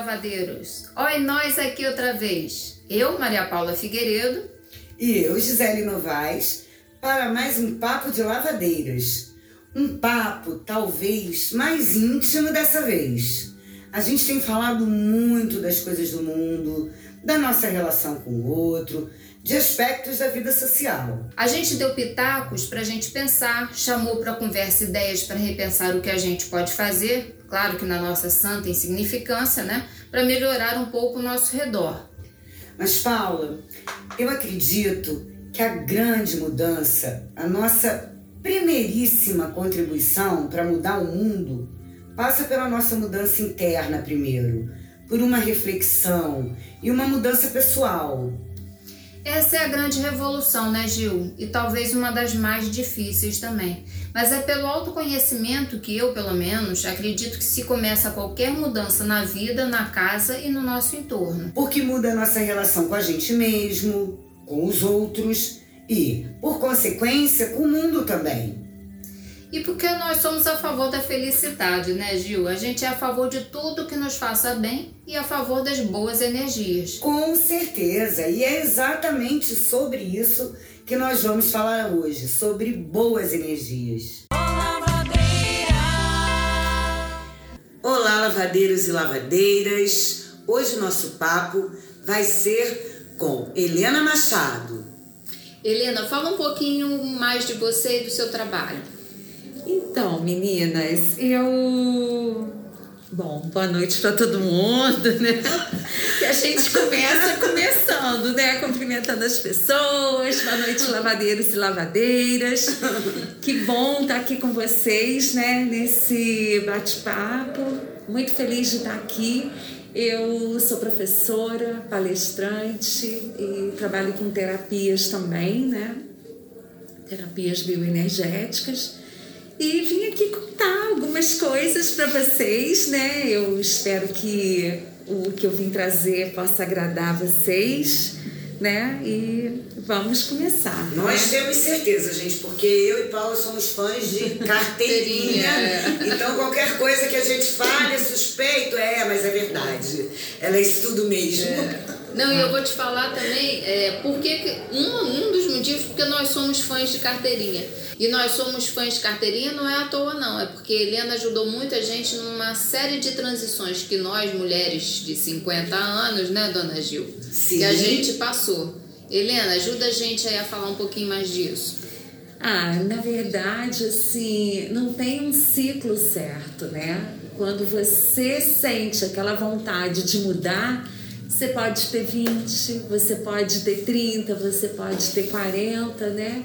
lavadeiros! Oi, nós aqui outra vez. Eu, Maria Paula Figueiredo. E eu, Gisele Novaes, para mais um Papo de Lavadeiras. Um papo, talvez, mais íntimo dessa vez. A gente tem falado muito das coisas do mundo, da nossa relação com o outro, de aspectos da vida social. A gente deu pitacos para a gente pensar, chamou para conversa ideias para repensar o que a gente pode fazer, claro que na nossa santa insignificância, né, para melhorar um pouco o nosso redor. Mas, Paula, eu acredito que a grande mudança, a nossa primeiríssima contribuição para mudar o mundo, passa pela nossa mudança interna primeiro, por uma reflexão e uma mudança pessoal essa é a grande revolução, né, Gil? E talvez uma das mais difíceis também. Mas é pelo autoconhecimento que eu, pelo menos, acredito que se começa qualquer mudança na vida, na casa e no nosso entorno. Porque muda a nossa relação com a gente mesmo, com os outros e, por consequência, com o mundo também. E porque nós somos a favor da felicidade, né, Gil? A gente é a favor de tudo que nos faça bem e a favor das boas energias. Com certeza, e é exatamente sobre isso que nós vamos falar hoje, sobre boas energias. Olá, lavadeiros e lavadeiras. Hoje o nosso papo vai ser com Helena Machado. Helena, fala um pouquinho mais de você e do seu trabalho. Então, meninas, eu. Bom, boa noite para todo mundo, né? E a gente começa começando, né? Cumprimentando as pessoas. Boa noite, lavadeiros e lavadeiras. Que bom estar aqui com vocês, né? Nesse bate-papo. Muito feliz de estar aqui. Eu sou professora, palestrante e trabalho com terapias também, né? Terapias bioenergéticas. E vim aqui contar algumas coisas para vocês, né? Eu espero que o que eu vim trazer possa agradar vocês, né? E vamos começar. Nós temos certeza, gente, porque eu e Paula somos fãs de carteirinha. então qualquer coisa que a gente fale é suspeito, é, mas é verdade. Ela é isso tudo mesmo. É. Não, e eu vou te falar também, é, porque um, um dos motivos porque nós somos fãs de carteirinha. E nós somos fãs de carteirinha não é à toa não, é porque Helena ajudou muita gente numa série de transições que nós, mulheres de 50 anos, né, dona Gil? Sim. Que a gente passou. Helena, ajuda a gente aí a falar um pouquinho mais disso. Ah, na verdade, assim, não tem um ciclo certo, né? Quando você sente aquela vontade de mudar, você pode ter 20, você pode ter 30, você pode ter 40, né?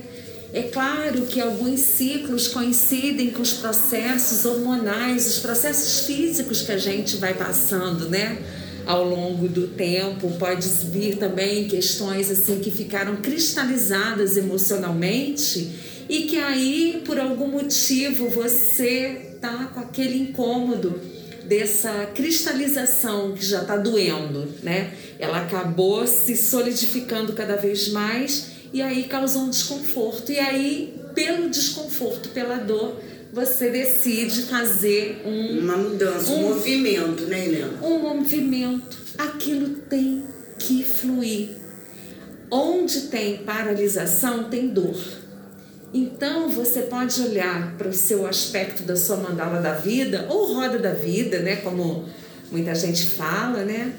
É claro que alguns ciclos coincidem com os processos hormonais, os processos físicos que a gente vai passando, né? Ao longo do tempo, pode vir também questões assim que ficaram cristalizadas emocionalmente e que aí, por algum motivo, você tá com aquele incômodo dessa cristalização que já está doendo, né? Ela acabou se solidificando cada vez mais e aí causou um desconforto. E aí, pelo desconforto, pela dor, você decide fazer um, uma mudança, um, um movimento, né, Helena? Um movimento. Aquilo tem que fluir. Onde tem paralisação, tem dor. Então você pode olhar para o seu aspecto da sua mandala da vida, ou roda da vida, né? Como muita gente fala, né?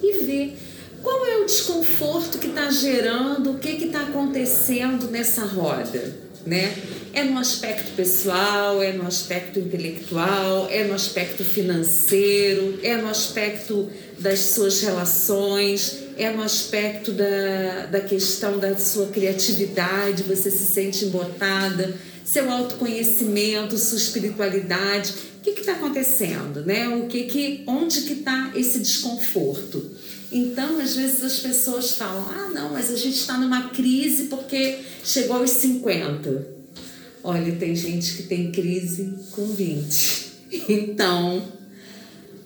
E ver qual é o desconforto que está gerando, o que está acontecendo nessa roda, né? É no aspecto pessoal, é no aspecto intelectual, é no aspecto financeiro, é no aspecto das suas relações, é no aspecto da, da questão da sua criatividade, você se sente embotada, seu autoconhecimento, sua espiritualidade. O que está acontecendo, né? O que que, onde que está esse desconforto? Então, às vezes as pessoas falam: ah, não, mas a gente está numa crise porque chegou aos 50. Olha, tem gente que tem crise com 20. Então,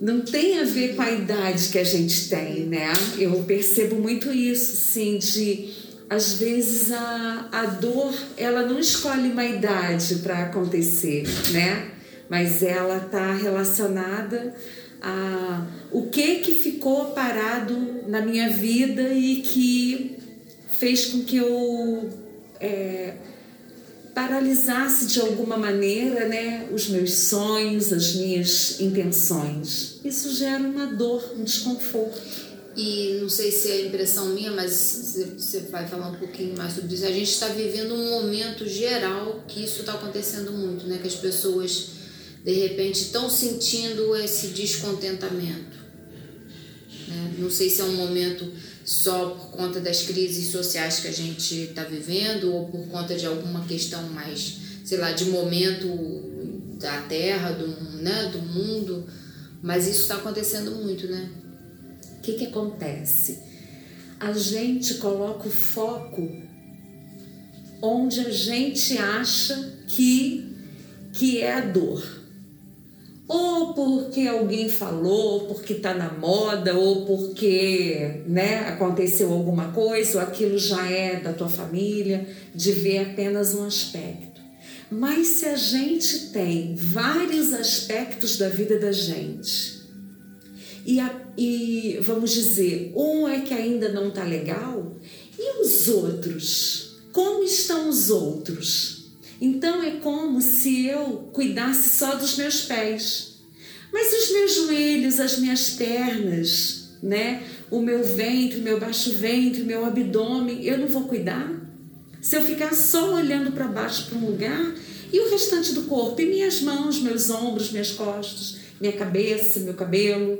não tem a ver com a idade que a gente tem, né? Eu percebo muito isso, sim, de às vezes a, a dor ela não escolhe uma idade para acontecer, né? Mas ela está relacionada a, o que que ficou parado na minha vida e que fez com que eu é, paralisasse de alguma maneira né, os meus sonhos, as minhas intenções. Isso gera uma dor, um desconforto. E não sei se é impressão minha, mas você vai falar um pouquinho mais sobre isso. A gente está vivendo um momento geral que isso está acontecendo muito, né? Que as pessoas de repente estão sentindo esse descontentamento. Né? Não sei se é um momento só por conta das crises sociais que a gente está vivendo ou por conta de alguma questão mais, sei lá, de momento da Terra, do, né, do mundo, mas isso está acontecendo muito, né? O que, que acontece? A gente coloca o foco onde a gente acha que, que é a dor ou porque alguém falou, porque está na moda, ou porque né, aconteceu alguma coisa, ou aquilo já é da tua família, de ver apenas um aspecto. Mas se a gente tem vários aspectos da vida da gente, e, a, e vamos dizer, um é que ainda não está legal, e os outros? Como estão os outros? Então é como se eu cuidasse só dos meus pés. Mas os meus joelhos, as minhas pernas, né? O meu ventre, meu baixo ventre, meu abdômen, eu não vou cuidar? Se eu ficar só olhando para baixo para um lugar, e o restante do corpo? E minhas mãos, meus ombros, minhas costas, minha cabeça, meu cabelo?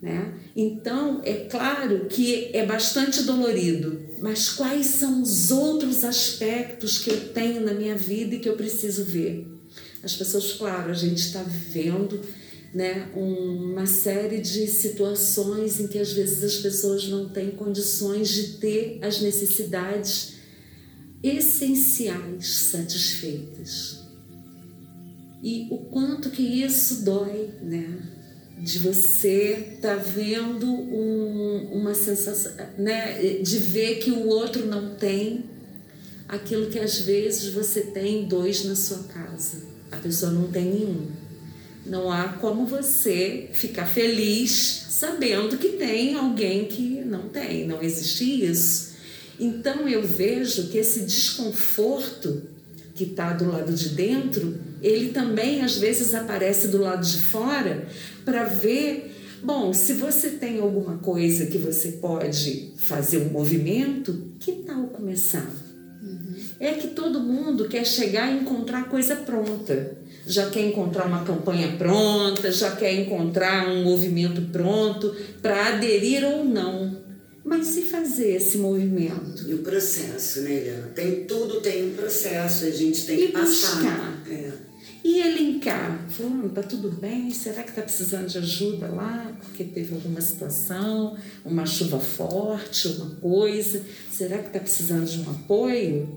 Né? Então, é claro que é bastante dolorido, mas quais são os outros aspectos que eu tenho na minha vida e que eu preciso ver? As pessoas, claro, a gente está vivendo né, uma série de situações em que às vezes as pessoas não têm condições de ter as necessidades essenciais satisfeitas. E o quanto que isso dói, né? De você estar tá vendo um, uma sensação, né, de ver que o outro não tem aquilo que às vezes você tem dois na sua casa. A pessoa não tem nenhum. Não há como você ficar feliz sabendo que tem alguém que não tem. Não existe isso. Então eu vejo que esse desconforto que está do lado de dentro, ele também às vezes aparece do lado de fora para ver. Bom, se você tem alguma coisa que você pode fazer um movimento, que tal começar? Uhum. É que todo mundo quer chegar e encontrar coisa pronta. Já quer encontrar uma campanha pronta, já quer encontrar um movimento pronto para aderir ou não. Mas se fazer esse movimento? E o processo, né, Helena? Tem, tudo tem um processo, a gente tem e que passar. Buscar. É. E elencar. Fulano, tá tudo bem? Será que tá precisando de ajuda lá? Porque teve alguma situação, uma chuva forte, uma coisa. Será que tá precisando de um apoio?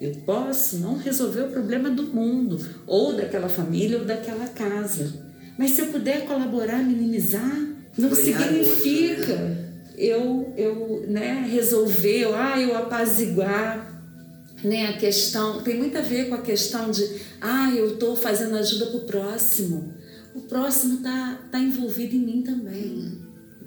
Eu posso não resolver o problema do mundo, ou daquela família, ou daquela casa. Mas se eu puder colaborar, minimizar, não Foi significa. Né? eu, eu né, resolver, ah, eu apaziguar né, a questão, tem muito a ver com a questão de, ah, eu estou fazendo ajuda para o próximo. O próximo está tá envolvido em mim também.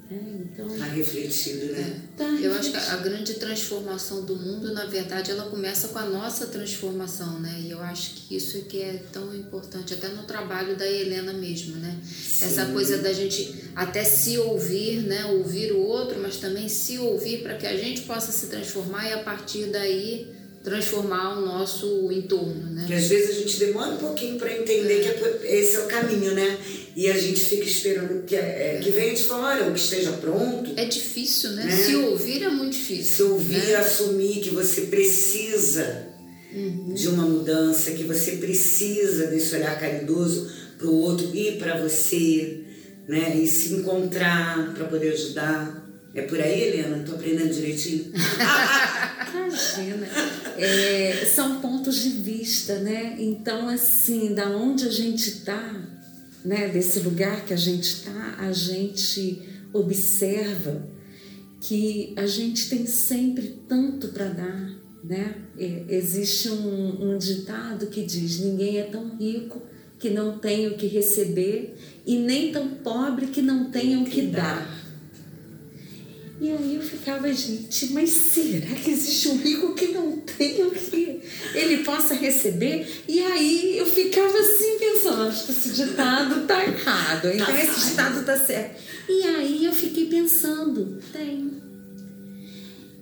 É, então, tá refletido, né? Tá eu acho que a grande transformação do mundo, na verdade, ela começa com a nossa transformação, né? E eu acho que isso é que é tão importante, até no trabalho da Helena mesmo, né? Sim. Essa coisa da gente até se ouvir, né? Ouvir o outro, mas também se ouvir para que a gente possa se transformar e a partir daí transformar o nosso entorno, né? Que às vezes a gente demora um pouquinho para entender é. que esse é o caminho, né? E a gente fica esperando que, é, que venha de fora, ou que esteja pronto. É difícil, né? né? Se ouvir é muito difícil. Se ouvir, né? assumir que você precisa uhum. de uma mudança, que você precisa desse olhar caridoso para o outro e para você, né? E se encontrar para poder ajudar. É por aí, Helena? Tô aprendendo direitinho? Imagina. É, são pontos de vista, né? Então, assim, da onde a gente está, né? Desse lugar que a gente está, a gente observa que a gente tem sempre tanto para dar, né? É, existe um, um ditado que diz: ninguém é tão rico que não tenha o que receber e nem tão pobre que não tenha o que dar. E aí eu ficava, gente, mas será que existe um rico que não tem o que ele possa receber? E aí eu ficava assim pensando, acho que esse ditado tá errado, então tá esse ditado tá certo. E aí eu fiquei pensando, tem.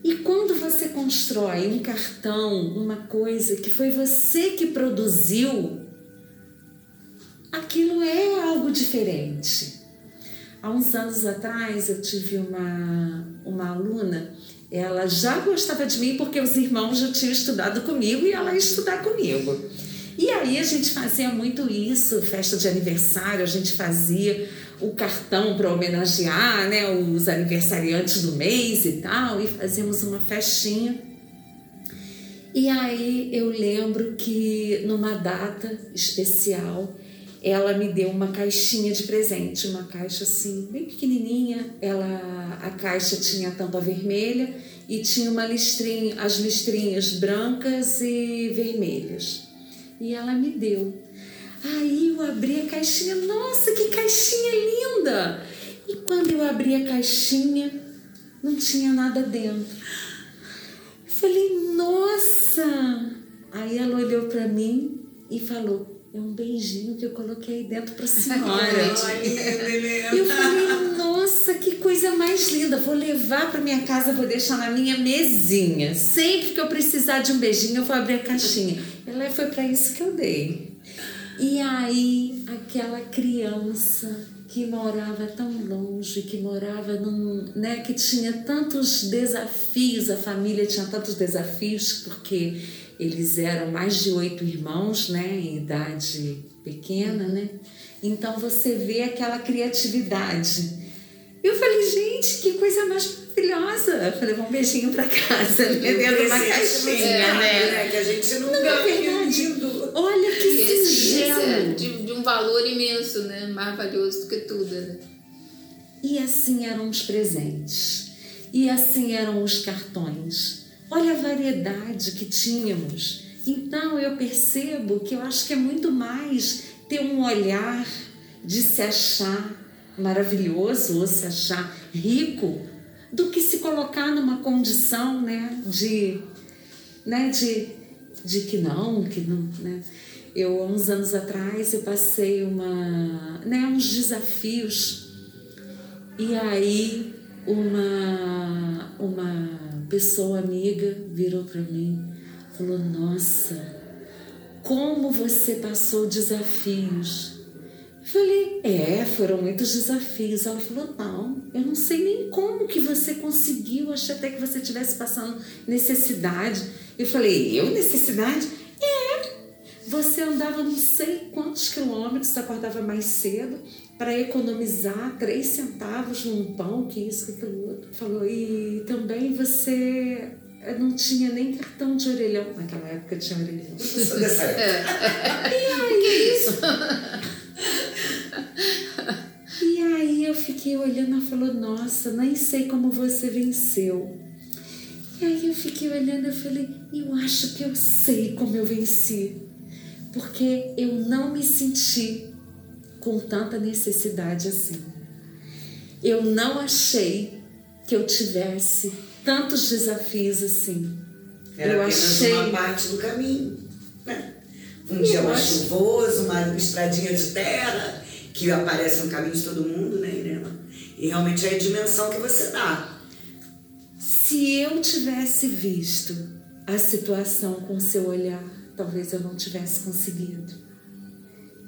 E quando você constrói um cartão, uma coisa que foi você que produziu, aquilo é algo diferente. Há uns anos atrás eu tive uma, uma aluna, ela já gostava de mim porque os irmãos já tinham estudado comigo e ela ia estudar comigo. E aí a gente fazia muito isso, festa de aniversário, a gente fazia o cartão para homenagear né, os aniversariantes do mês e tal, e fazíamos uma festinha. E aí eu lembro que numa data especial ela me deu uma caixinha de presente, uma caixa assim, bem pequenininha. Ela, a caixa tinha a tampa vermelha e tinha uma listrinha, as listrinhas brancas e vermelhas. E ela me deu. Aí eu abri a caixinha, nossa, que caixinha linda! E quando eu abri a caixinha, não tinha nada dentro. Eu falei, nossa! Aí ela olhou para mim e falou: é um beijinho que eu coloquei dentro para a senhora. eu falei, nossa, que coisa mais linda. Vou levar para minha casa, vou deixar na minha mesinha. Sempre que eu precisar de um beijinho, eu vou abrir a caixinha. Ela foi para isso que eu dei. E aí, aquela criança que morava tão longe, que morava num, né, que tinha tantos desafios, a família tinha tantos desafios, porque eles eram mais de oito irmãos, né, em idade pequena, né? Então você vê aquela criatividade. Eu falei, gente, que coisa mais maravilhosa. Eu falei, um beijinho para casa, né? dentro de uma caixinha, é, né? Que a gente não, não é verdade. Olha que e singelo. É de, de um valor imenso, né? Mais valioso do que tudo, né? E assim eram os presentes. E assim eram os cartões. Olha a variedade que tínhamos. Então eu percebo que eu acho que é muito mais ter um olhar de se achar maravilhoso ou se achar rico do que se colocar numa condição né, de, né, de, de que não, que não, né? Eu, há uns anos atrás, eu passei uma, né, uns desafios e aí uma, uma pessoa amiga virou para mim falou: Nossa, como você passou desafios. Eu falei: É, foram muitos desafios. Ela falou: Não, eu não sei nem como que você conseguiu. Achei até que você estivesse passando necessidade. Eu falei: Eu, necessidade? É. Você andava não sei quantos quilômetros, acordava mais cedo para economizar três centavos num pão, que isso, que aquilo outro. Falou, e também você não tinha nem cartão de orelhão. Naquela época tinha orelhão. É. E aí? Que é isso? e aí eu fiquei olhando e falou, nossa, nem sei como você venceu. E aí eu fiquei olhando e falei, eu acho que eu sei como eu venci. Porque eu não me senti com tanta necessidade assim. Eu não achei que eu tivesse tantos desafios assim. Era eu achei uma parte do caminho. Né? Um dia mais acho... chuvoso, uma estradinha de terra que aparece no caminho de todo mundo, né, Irena? E realmente é a dimensão que você dá. Se eu tivesse visto a situação com seu olhar, talvez eu não tivesse conseguido.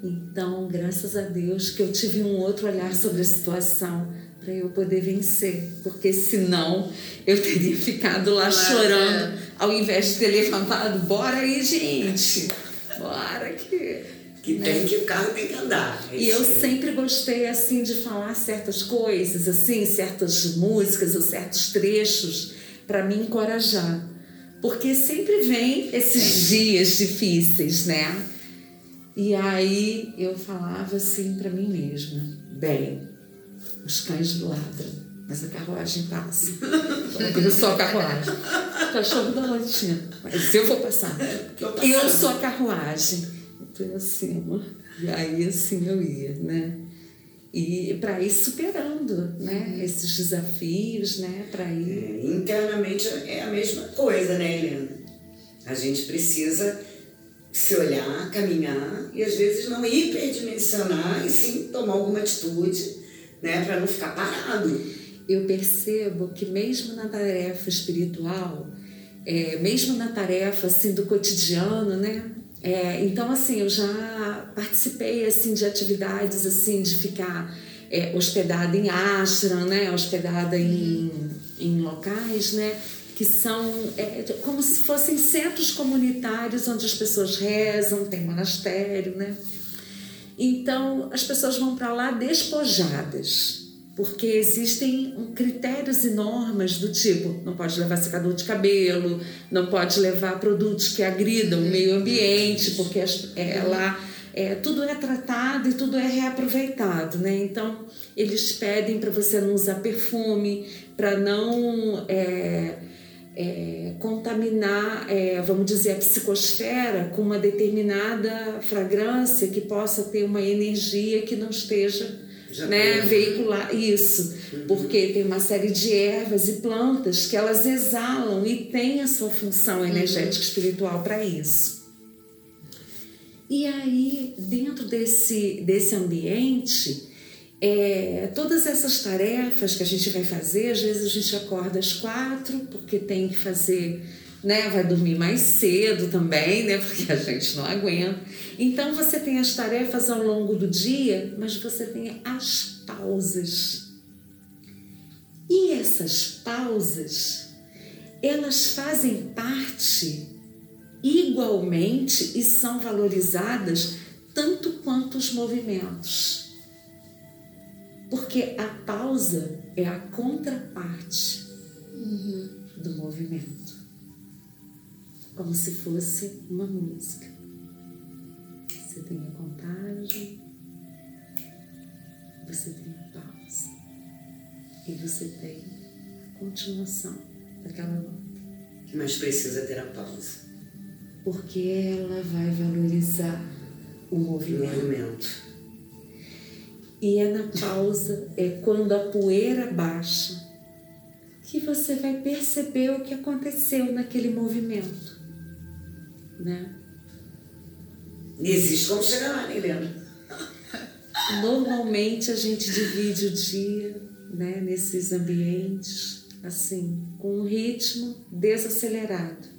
Então, graças a Deus que eu tive um outro olhar sobre a situação para eu poder vencer, porque senão eu teria ficado lá claro, chorando, é. ao invés de ter levantado, bora aí, gente, bora que que né? tem que o carro tem que andar. É e eu aí. sempre gostei assim de falar certas coisas, assim, certas músicas ou certos trechos para me encorajar, porque sempre vem esses dias difíceis, né? E aí eu falava assim para mim mesma: bem, os cães ladram, mas a carruagem passa. Eu sou a carruagem. O cachorro da latinha. Mas eu vou passar. Eu sou a carruagem. tu é acima. E aí assim eu ia, né? E para ir superando, né? Esses desafios, né? Para ir. É, internamente é a mesma coisa, né, Helena? A gente precisa se olhar, caminhar e às vezes não hiperdimensionar e sim tomar alguma atitude, né? Para não ficar parado. Eu percebo que mesmo na tarefa espiritual, é, mesmo na tarefa assim do cotidiano, né? É, então assim eu já participei assim de atividades assim de ficar é, hospedada em ashram, né? Hospedada em, em locais, né? Que são é, como se fossem centros comunitários onde as pessoas rezam, tem monastério, né? Então as pessoas vão para lá despojadas porque existem critérios e normas do tipo não pode levar secador de cabelo, não pode levar produtos que agridam o meio ambiente, porque ela é, tudo é tratado e tudo é reaproveitado, né? Então eles pedem para você não usar perfume, para não é, é, contaminar, é, vamos dizer, a psicosfera com uma determinada fragrância que possa ter uma energia que não esteja né, veicular isso, uhum. porque tem uma série de ervas e plantas que elas exalam e têm a sua função uhum. energética uhum. espiritual para isso. E aí, dentro desse, desse ambiente, é, todas essas tarefas que a gente vai fazer, às vezes a gente acorda às quatro, porque tem que fazer né? Vai dormir mais cedo também, né? Porque a gente não aguenta. Então você tem as tarefas ao longo do dia, mas você tem as pausas. E essas pausas, elas fazem parte igualmente e são valorizadas tanto quanto os movimentos. Porque a pausa é a contraparte uhum. do movimento como se fosse uma música. Você tem a contagem, você tem a pausa e você tem a continuação daquela nota. Mas precisa ter a pausa. Porque ela vai valorizar o movimento. O movimento. E é na pausa, é quando a poeira baixa, que você vai perceber o que aconteceu naquele movimento né? Existe como chegar lá, né, Helena? Normalmente a gente divide o dia né, nesses ambientes, assim, com um ritmo desacelerado.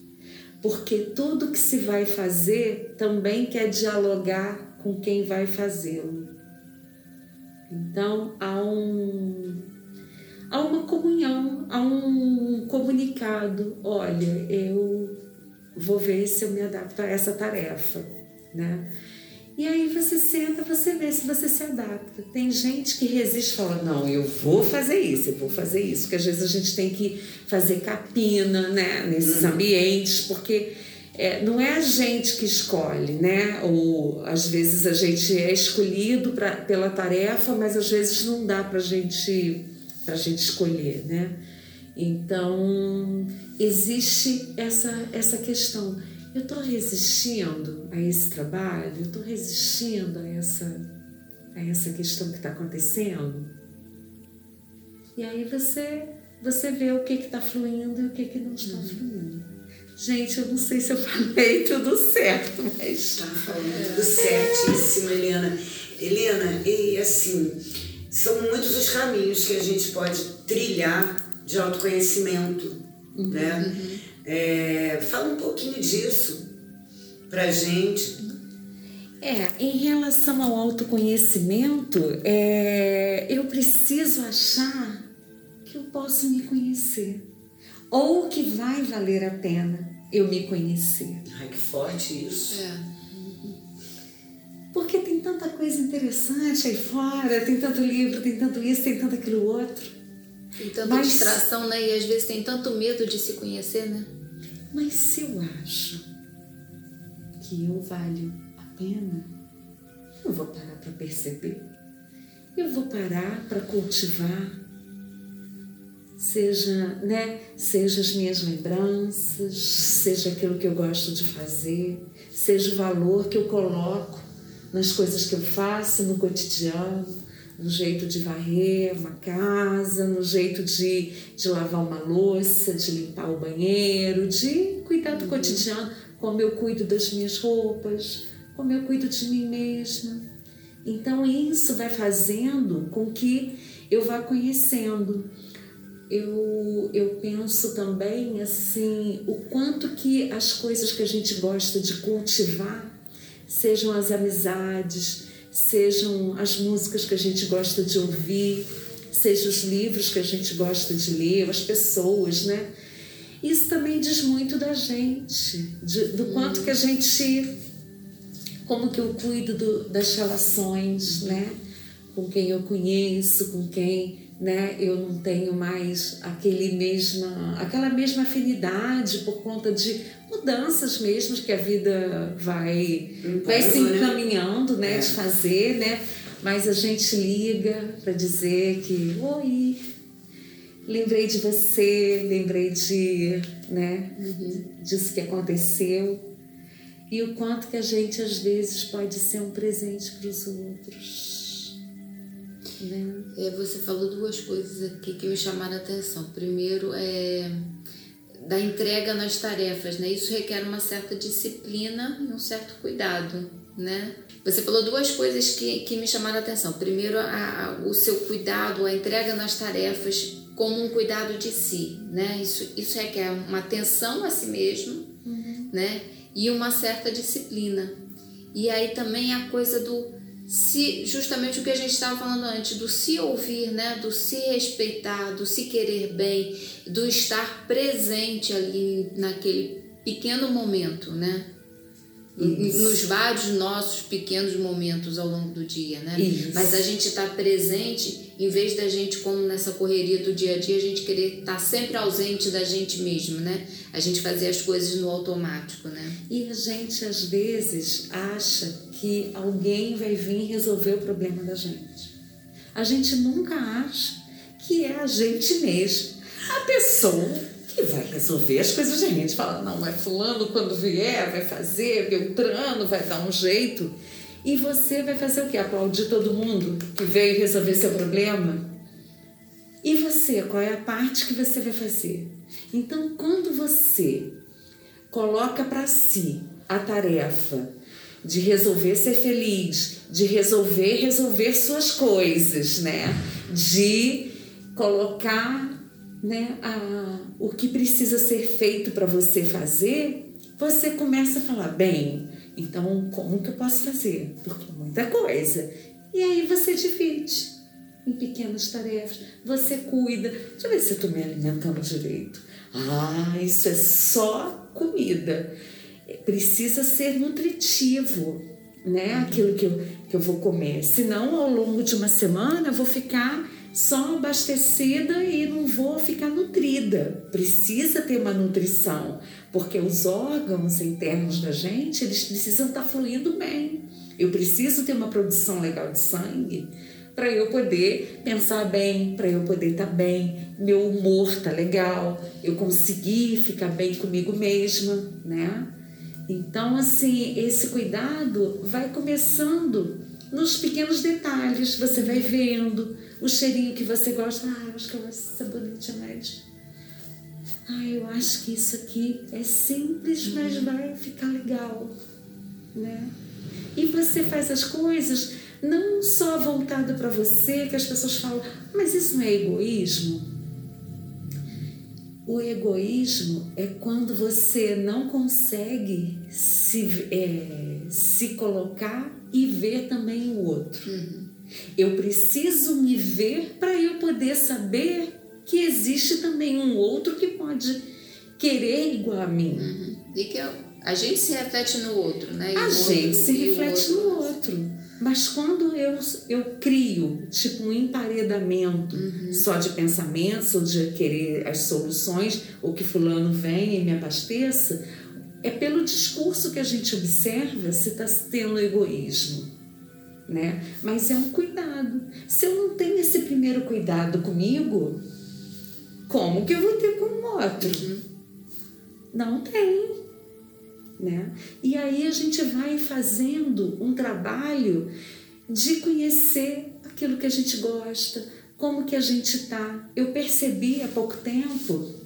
Porque tudo que se vai fazer também quer dialogar com quem vai fazê-lo. Então há um há uma comunhão, há um comunicado. Olha, eu vou ver se eu me adapto a essa tarefa, né? E aí você senta, você vê se você se adapta. Tem gente que resiste e fala, não, eu vou fazer isso, eu vou fazer isso. Porque às vezes a gente tem que fazer capina, né? Nesses uhum. ambientes, porque é, não é a gente que escolhe, né? Ou às vezes a gente é escolhido pra, pela tarefa, mas às vezes não dá pra gente, pra gente escolher, né? Então, existe essa, essa questão. Eu estou resistindo a esse trabalho? Eu estou resistindo a essa, a essa questão que está acontecendo? E aí você, você vê o que está fluindo e o que, que não está uhum. fluindo. Gente, eu não sei se eu falei tudo certo, mas. Está falando tudo certíssimo, Helena. Helena, e assim, são muitos os caminhos que a gente pode trilhar de autoconhecimento, uhum, né? Uhum. É, fala um pouquinho disso pra gente. É, em relação ao autoconhecimento, é, eu preciso achar que eu posso me conhecer. Ou que vai valer a pena eu me conhecer. Ai, que forte isso. É. Porque tem tanta coisa interessante aí fora, tem tanto livro, tem tanto isso, tem tanto aquilo outro. Tem tanta mas, distração, né? E às vezes tem tanto medo de se conhecer, né? Mas se eu acho que eu valho a pena, eu vou parar para perceber. Eu vou parar para cultivar. Seja, né, seja as minhas lembranças, seja aquilo que eu gosto de fazer, seja o valor que eu coloco nas coisas que eu faço no cotidiano, no jeito de varrer uma casa, no jeito de, de lavar uma louça, de limpar o banheiro, de cuidar do uhum. cotidiano, como eu cuido das minhas roupas, como eu cuido de mim mesma. Então isso vai fazendo com que eu vá conhecendo. Eu, eu penso também assim o quanto que as coisas que a gente gosta de cultivar, sejam as amizades, sejam as músicas que a gente gosta de ouvir, sejam os livros que a gente gosta de ler, as pessoas, né? Isso também diz muito da gente, de, do quanto que a gente, como que eu cuido do, das relações, né? Com quem eu conheço, com quem né, eu não tenho mais aquele mesma, aquela mesma afinidade por conta de mudanças mesmo que a vida vai, vai se né? encaminhando né, é. de fazer, né? Mas a gente liga para dizer que oi, lembrei de você, lembrei de, né, uhum. disso que aconteceu e o quanto que a gente às vezes pode ser um presente para os outros. Né? É, você falou duas coisas aqui que me chamaram a atenção. Primeiro é da entrega nas tarefas, né? Isso requer uma certa disciplina e um certo cuidado, né? Você falou duas coisas que, que me chamaram a atenção. Primeiro, a, a, o seu cuidado, a entrega nas tarefas como um cuidado de si, né? Isso, isso requer uma atenção a si mesmo, uhum. né? E uma certa disciplina. E aí também a coisa do se justamente o que a gente estava falando antes, do se ouvir, né, do se respeitar, do se querer bem, do estar presente ali naquele pequeno momento, né? Isso. Nos vários nossos pequenos momentos ao longo do dia, né? Isso. Mas a gente está presente, em vez da gente, como nessa correria do dia a dia, a gente querer estar tá sempre ausente da gente mesmo, né? A gente fazer as coisas no automático, né? E a gente, às vezes, acha que alguém vai vir resolver o problema da gente. A gente nunca acha que é a gente mesmo, a pessoa vai resolver as coisas. A gente fala, não, é fulano quando vier, vai fazer, Beltrano vai dar um jeito. E você vai fazer o quê? Aplaudir todo mundo que veio resolver seu problema? E você, qual é a parte que você vai fazer? Então, quando você coloca para si a tarefa de resolver ser feliz, de resolver resolver suas coisas, né? De colocar, né, a, o que precisa ser feito para você fazer, você começa a falar, bem, então como que eu posso fazer? Porque é muita coisa. E aí você divide em pequenas tarefas. Você cuida. Deixa eu ver se eu estou me alimentando direito. Ah, isso é só comida precisa ser nutritivo, né? Aquilo que eu, que eu vou comer. Senão, ao longo de uma semana, eu vou ficar só abastecida e não vou ficar nutrida. Precisa ter uma nutrição, porque os órgãos internos da gente, eles precisam estar fluindo bem. Eu preciso ter uma produção legal de sangue para eu poder pensar bem, para eu poder estar tá bem, meu humor tá legal, eu conseguir ficar bem comigo mesma, né? Então, assim, esse cuidado vai começando nos pequenos detalhes. Você vai vendo o cheirinho que você gosta. Ah, eu acho que eu gosto desse sabonete mais. Ah, eu acho que isso aqui é simples, mas uhum. vai ficar legal, né? E você faz as coisas não só voltado para você, que as pessoas falam, mas isso não é egoísmo? O egoísmo é quando você não consegue se, é, se colocar e ver também o outro. Uhum. Eu preciso me ver para eu poder saber que existe também um outro que pode querer igual a mim. Uhum. E que a gente se reflete no outro, né? E a gente outro, se reflete outro... no outro. Mas quando eu, eu crio, tipo, um emparedamento uhum. só de pensamentos, ou de querer as soluções, ou que fulano venha e me abasteça, é pelo discurso que a gente observa se está tendo egoísmo. Né? Mas é um cuidado. Se eu não tenho esse primeiro cuidado comigo, como que eu vou ter com o outro? Não tem. Né? E aí a gente vai fazendo um trabalho de conhecer aquilo que a gente gosta, como que a gente tá. Eu percebi há pouco tempo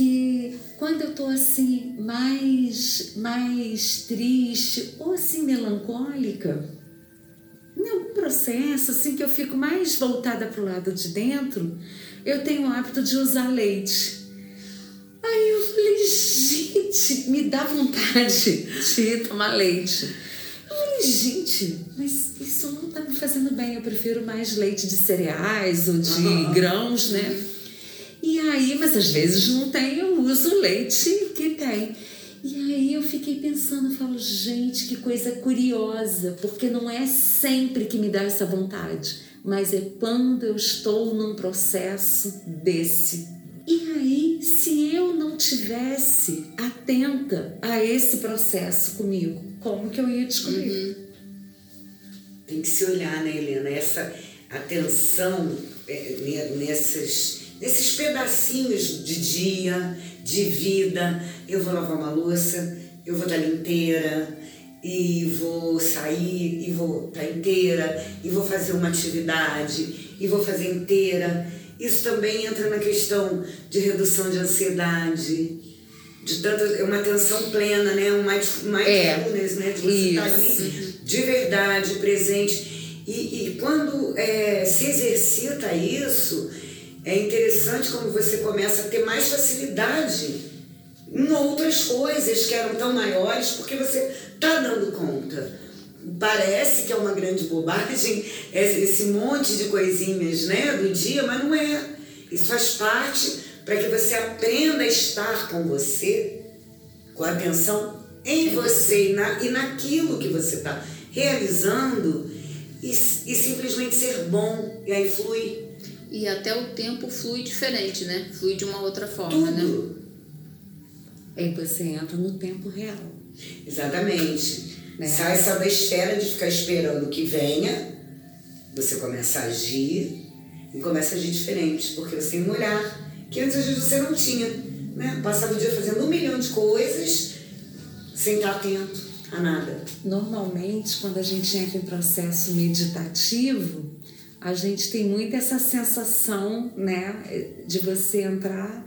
que quando eu tô assim mais mais triste ou assim melancólica, em algum processo assim que eu fico mais voltada para o lado de dentro, eu tenho o hábito de usar leite. Aí eu falei, gente, me dá vontade de tomar leite. Eu falei, gente, mas isso não está me fazendo bem. Eu prefiro mais leite de cereais ou de uhum. grãos, né? E aí, mas às vezes não tem, eu uso o leite que tem. E aí eu fiquei pensando, eu falo, gente, que coisa curiosa, porque não é sempre que me dá essa vontade, mas é quando eu estou num processo desse. E aí, se eu não tivesse atenta a esse processo comigo, como que eu ia descobrir? Uhum. Tem que se olhar, né, Helena? Essa atenção é, nessas nesses pedacinhos de dia, de vida. Eu vou lavar uma louça, eu vou estar inteira, e vou sair e vou estar inteira, e vou fazer uma atividade, e vou fazer inteira. Isso também entra na questão de redução de ansiedade, de tanto, é uma atenção plena, né? Um mindfulness, é, né? De você estar ali de verdade, presente. E, e quando é, se exercita isso, é interessante como você começa a ter mais facilidade em outras coisas que eram tão maiores, porque você está dando conta. Parece que é uma grande bobagem esse monte de coisinhas né, do dia, mas não é. Isso faz parte para que você aprenda a estar com você, com atenção em você e, na, e naquilo que você está realizando e, e simplesmente ser bom, e aí flui e até o tempo flui diferente, né? Flui de uma outra forma, né? Tudo. né? Aí você entra no tempo real. Exatamente. Né? Sai essa besteira de ficar esperando que venha, você começa a agir e começa a agir diferente, porque você tem um olhar que antes às vezes você não tinha. Né? Passava o dia fazendo um milhão de coisas sem estar atento a nada. Normalmente, quando a gente entra em processo meditativo, a gente tem muito essa sensação, né, de você entrar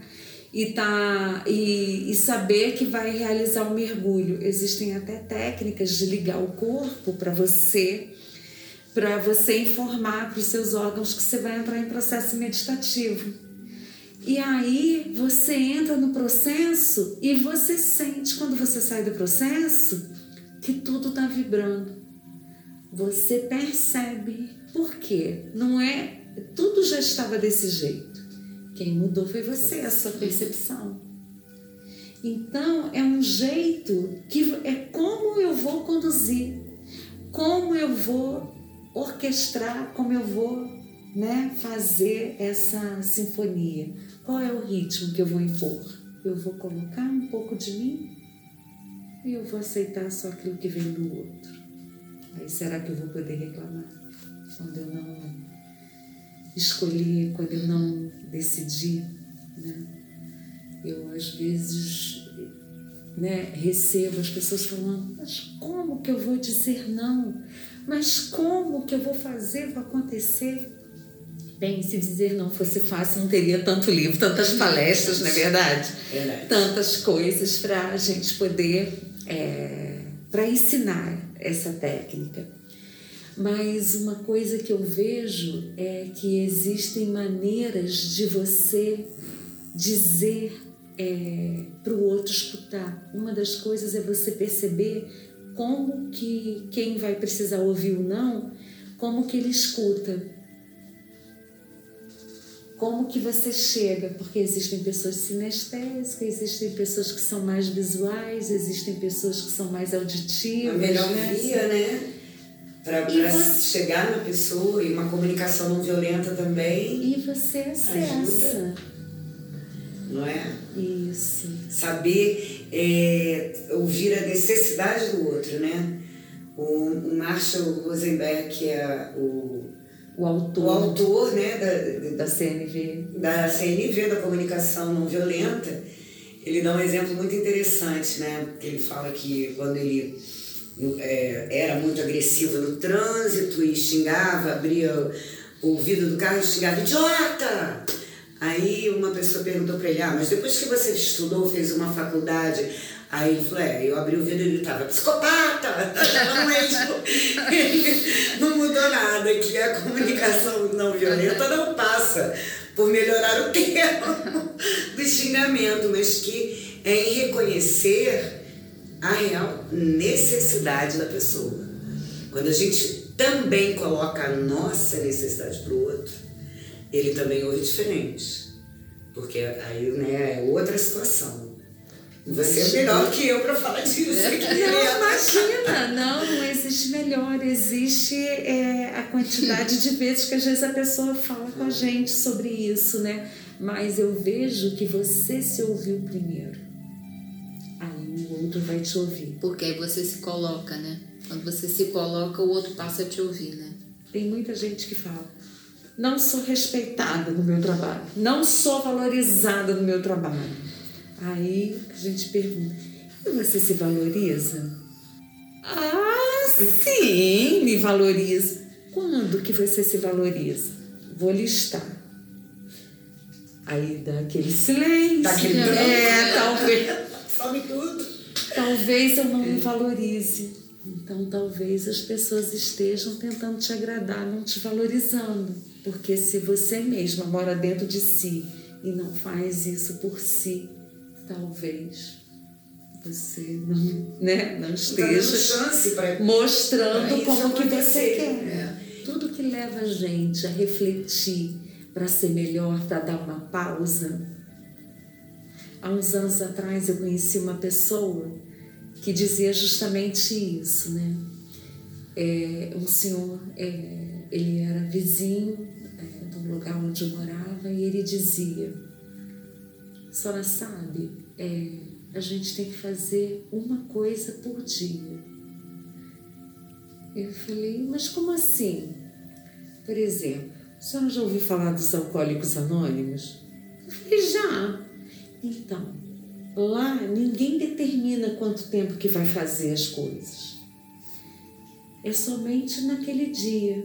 e tá e, e saber que vai realizar um mergulho. Existem até técnicas de ligar o corpo para você para você informar para os seus órgãos que você vai entrar em processo meditativo. E aí você entra no processo e você sente quando você sai do processo que tudo está vibrando. Você percebe por quê? Não é. Tudo já estava desse jeito. Quem mudou foi você, a sua percepção. Então, é um jeito que é como eu vou conduzir, como eu vou orquestrar, como eu vou né, fazer essa sinfonia. Qual é o ritmo que eu vou impor? Eu vou colocar um pouco de mim e eu vou aceitar só aquilo que vem do outro. Aí será que eu vou poder reclamar? Quando eu não escolhi, quando eu não decidi, né? Eu às vezes né, recebo as pessoas falando, mas como que eu vou dizer não? Mas como que eu vou fazer para acontecer? Bem, se dizer não fosse fácil, não teria tanto livro, tantas palestras, não é verdade? verdade. Tantas coisas para a gente poder, é, para ensinar essa técnica. Mas uma coisa que eu vejo é que existem maneiras de você dizer é, para o outro escutar. Uma das coisas é você perceber como que quem vai precisar ouvir o não, como que ele escuta. Como que você chega? Porque existem pessoas sinestésicas, existem pessoas que são mais visuais, existem pessoas que são mais auditivas. A melhor né? via, né? Para chegar na pessoa e uma comunicação não violenta também. E você acessa. não é? Isso. Saber é, ouvir a necessidade do outro, né? O, o Marshall Rosenberg, que é o o autor, o autor né, da, da CNV. Da CNV, da comunicação não violenta, ele dá um exemplo muito interessante, né? Ele fala que quando ele era muito agressivo no trânsito e xingava, abria o vidro do carro e xingava, idiota! Aí uma pessoa perguntou para ele, ah, mas depois que você estudou, fez uma faculdade, Aí ele falou, é, eu abri o vidro e ele tava, psicopata! Não, mesmo. não mudou nada, que a comunicação não violenta não passa por melhorar o termo do xingamento, mas que é em reconhecer a real necessidade da pessoa. Quando a gente também coloca a nossa necessidade para o outro, ele também ouve diferente. Porque aí né, é outra situação. Você é melhor que eu para falar disso. É. Não, imagina, não, não existe melhor. Existe é, a quantidade de vezes que às vezes a pessoa fala com a gente sobre isso, né? Mas eu vejo que você se ouviu primeiro. Outro vai te ouvir. Porque aí você se coloca, né? Quando você se coloca, o outro passa a te ouvir, né? Tem muita gente que fala: não sou respeitada no meu trabalho, não sou valorizada no meu trabalho Aí a gente pergunta: e você se valoriza? Ah, sim, me valorizo. Quando que você se valoriza? Vou listar. Aí dá aquele silêncio. Dá aquele branco. É, talvez. Some tudo. Talvez eu não me valorize. Então talvez as pessoas estejam tentando te agradar, não te valorizando. Porque se você mesma mora dentro de si e não faz isso por si, talvez você não, né, não esteja tá mostrando como que você quer. É. Tudo que leva a gente a refletir para ser melhor, para dar uma pausa. Há uns anos atrás eu conheci uma pessoa que dizia justamente isso, né? É, um senhor, é, ele era vizinho é, do lugar onde eu morava e ele dizia senhora sabe, é, a gente tem que fazer uma coisa por dia. Eu falei, mas como assim? Por exemplo, a senhora já ouviu falar dos alcoólicos anônimos? Eu falei, já. Então, lá ninguém determina quanto tempo que vai fazer as coisas. É somente naquele dia.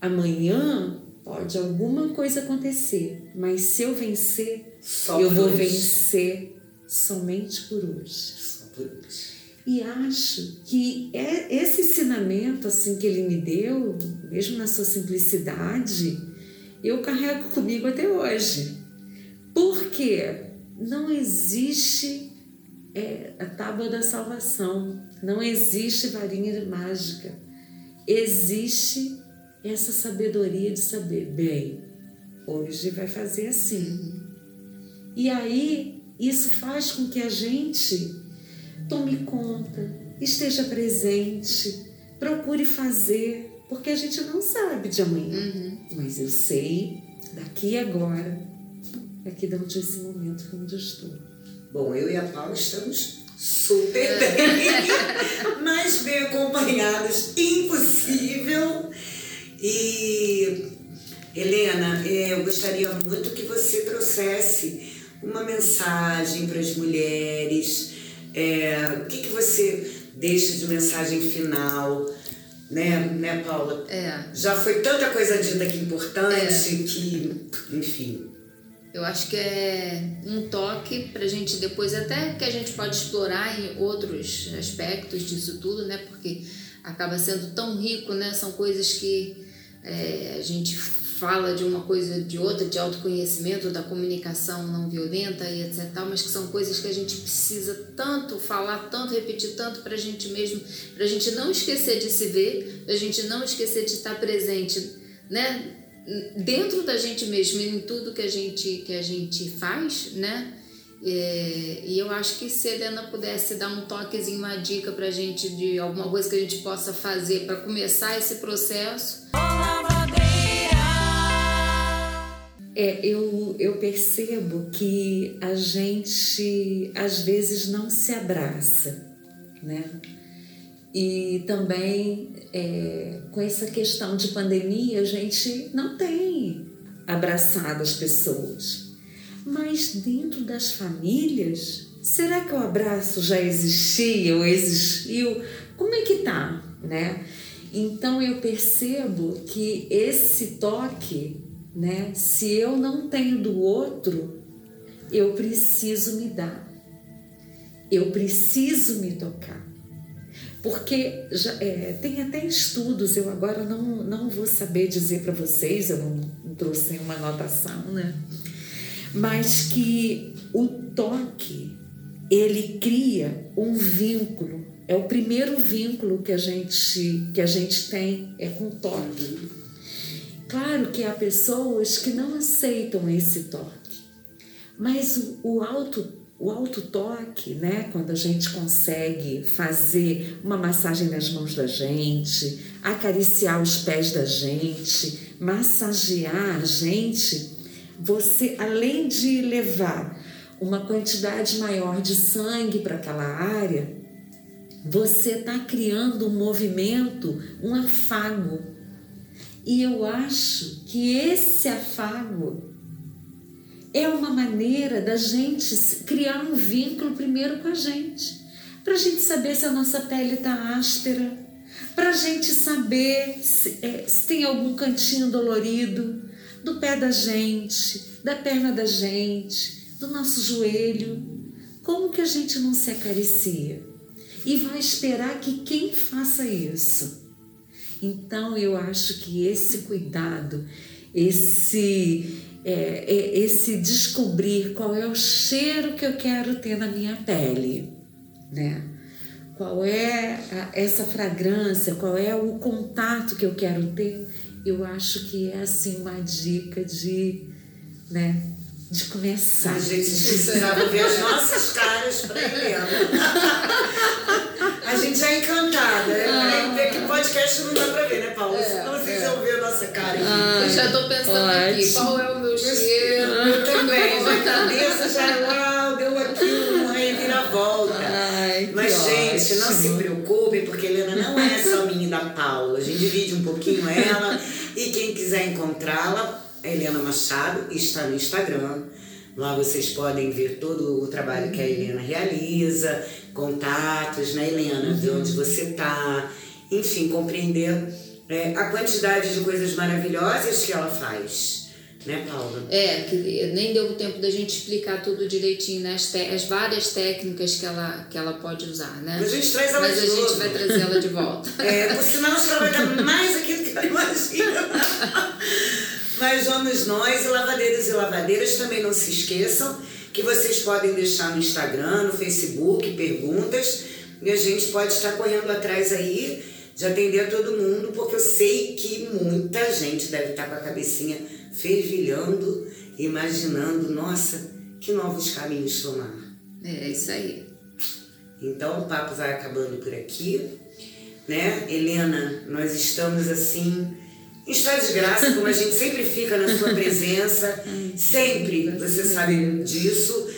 Amanhã pode alguma coisa acontecer, mas se eu vencer, só eu vou hoje. vencer somente por hoje. Só por hoje. E acho que é esse ensinamento assim que ele me deu, mesmo na sua simplicidade, eu carrego comigo até hoje. Porque não existe é, a tábua da salvação, não existe varinha mágica. Existe essa sabedoria de saber, bem, hoje vai fazer assim. E aí, isso faz com que a gente tome conta, esteja presente, procure fazer, porque a gente não sabe de amanhã. Uhum. Mas eu sei, daqui agora, daqui de onde esse momento onde eu estou. Bom, eu e a Paula estamos super bem, mais bem acompanhadas, impossível. E Helena, é, eu gostaria muito que você trouxesse uma mensagem para as mulheres? É, o que, que você deixa de mensagem final? Né, né, Paula? É. Já foi tanta coisa dita aqui importante é. que, enfim. Eu acho que é um toque para a gente depois, até que a gente pode explorar em outros aspectos disso tudo, né? Porque acaba sendo tão rico, né? São coisas que é, a gente fala de uma coisa de outra, de autoconhecimento, da comunicação não violenta e etc. Mas que são coisas que a gente precisa tanto falar, tanto repetir, tanto para a gente mesmo, para a gente não esquecer de se ver, para a gente não esquecer de estar presente, né? Dentro da gente mesmo, em tudo que a gente, que a gente faz, né? É, e eu acho que se a Helena pudesse dar um toquezinho, uma dica para a gente de alguma coisa que a gente possa fazer para começar esse processo. É, eu, eu percebo que a gente às vezes não se abraça, né? E também é, com essa questão de pandemia, a gente não tem abraçado as pessoas. Mas dentro das famílias, será que o abraço já existia ou existiu? Como é que tá, né? Então eu percebo que esse toque, né, se eu não tenho do outro, eu preciso me dar. Eu preciso me tocar. Porque já, é, tem até estudos, eu agora não, não vou saber dizer para vocês, eu não, trouxe nenhuma anotação, né? Mas que o toque, ele cria um vínculo. É o primeiro vínculo que a gente, que a gente tem, é com o toque. Claro que há pessoas que não aceitam esse toque, mas o, o auto o autotoque, né? Quando a gente consegue fazer uma massagem nas mãos da gente, acariciar os pés da gente, massagear a gente, você, além de levar uma quantidade maior de sangue para aquela área, você está criando um movimento, um afago. E eu acho que esse afago é uma maneira da gente criar um vínculo primeiro com a gente, para a gente saber se a nossa pele está áspera, para a gente saber se, é, se tem algum cantinho dolorido do pé da gente, da perna da gente, do nosso joelho. Como que a gente não se acaricia? E vai esperar que quem faça isso? Então eu acho que esse cuidado, esse é, é esse descobrir qual é o cheiro que eu quero ter na minha pele, né? Qual é a, essa fragrância, qual é o contato que eu quero ter, eu acho que é assim uma dica de, né, de começar. A gente precisava ver as nossas caras para Helena. a gente é encantada. Né? Ah. Que podcast não dá para ver, né, Paulo? É, não vocês é. vão ver a nossa cara. Ah, eu já estou pensando ótimo. aqui, qual é o meu cheiro? Eu também, já cabeça já, uau, deu aqui uma reviravolta. Ai, Mas, gente, ótimo. não se preocupem, porque Helena não é só minha da Paula. A gente divide um pouquinho ela. E quem quiser encontrá-la, Helena Machado está no Instagram. Lá vocês podem ver todo o trabalho que a Helena realiza, contatos, né, Helena? Ver onde você está, enfim, compreender é, a quantidade de coisas maravilhosas que ela faz. Né, Paula? É, que nem deu tempo da gente explicar tudo direitinho, né? As, as várias técnicas que ela, que ela pode usar, né? Mas a gente traz ela Mas de a novo. gente vai trazer ela de volta. é, por sinal, acho que ela vai dar mais aqui do que ela imagina. Mas vamos nós, e lavadeiros e lavadeiras, também não se esqueçam que vocês podem deixar no Instagram, no Facebook, perguntas, e a gente pode estar correndo atrás aí de atender a todo mundo, porque eu sei que muita gente deve estar com a cabecinha fervilhando, imaginando, nossa, que novos caminhos tomar. É, isso aí. Então o papo vai acabando por aqui, né? Helena, nós estamos assim em estado de graça, como a gente sempre fica na sua presença, sempre, você sabe disso.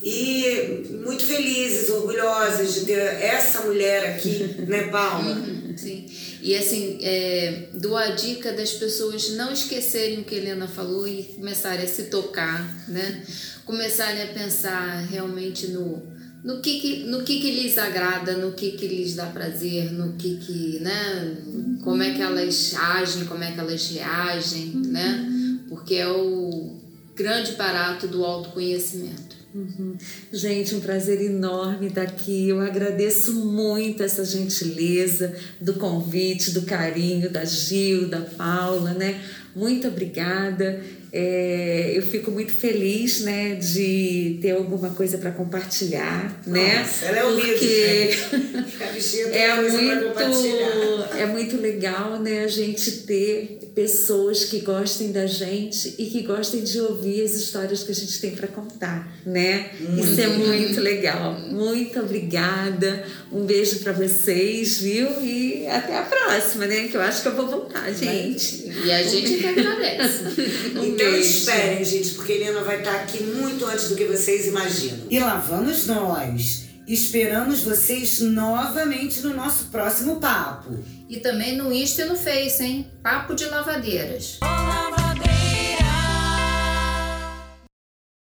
E muito felizes, orgulhosas de ter essa mulher aqui, né, Palma? Uhum, sim. E assim, é, dou a dica das pessoas não esquecerem o que Helena falou e começarem a se tocar, né? Começarem a pensar realmente no, no que, que no que, que lhes agrada, no que, que lhes dá prazer, no que que, né? Como é que elas agem, como é que elas reagem, né? Porque é o grande barato do autoconhecimento. Uhum. Gente, um prazer enorme estar aqui. Eu agradeço muito essa gentileza do convite, do carinho da Gil, da Paula, né? Muito obrigada. É, eu fico muito feliz, né, de ter alguma coisa para compartilhar, né? Nossa, ela é humilde. Porque é muito, é muito legal, né, a gente ter pessoas que gostem da gente e que gostem de ouvir as histórias que a gente tem para contar, né? Muito. Isso é muito legal. Muito obrigada. Um beijo para vocês, viu? E até a próxima, né? Que eu acho que eu vou voltar, gente. E a gente que agradece. então esperem, gente, porque a Helena vai estar aqui muito antes do que vocês imaginam. E lá vamos nós Esperamos vocês novamente no nosso próximo papo. E também no Insta e no Face, hein? Papo de Lavadeiras. Olá,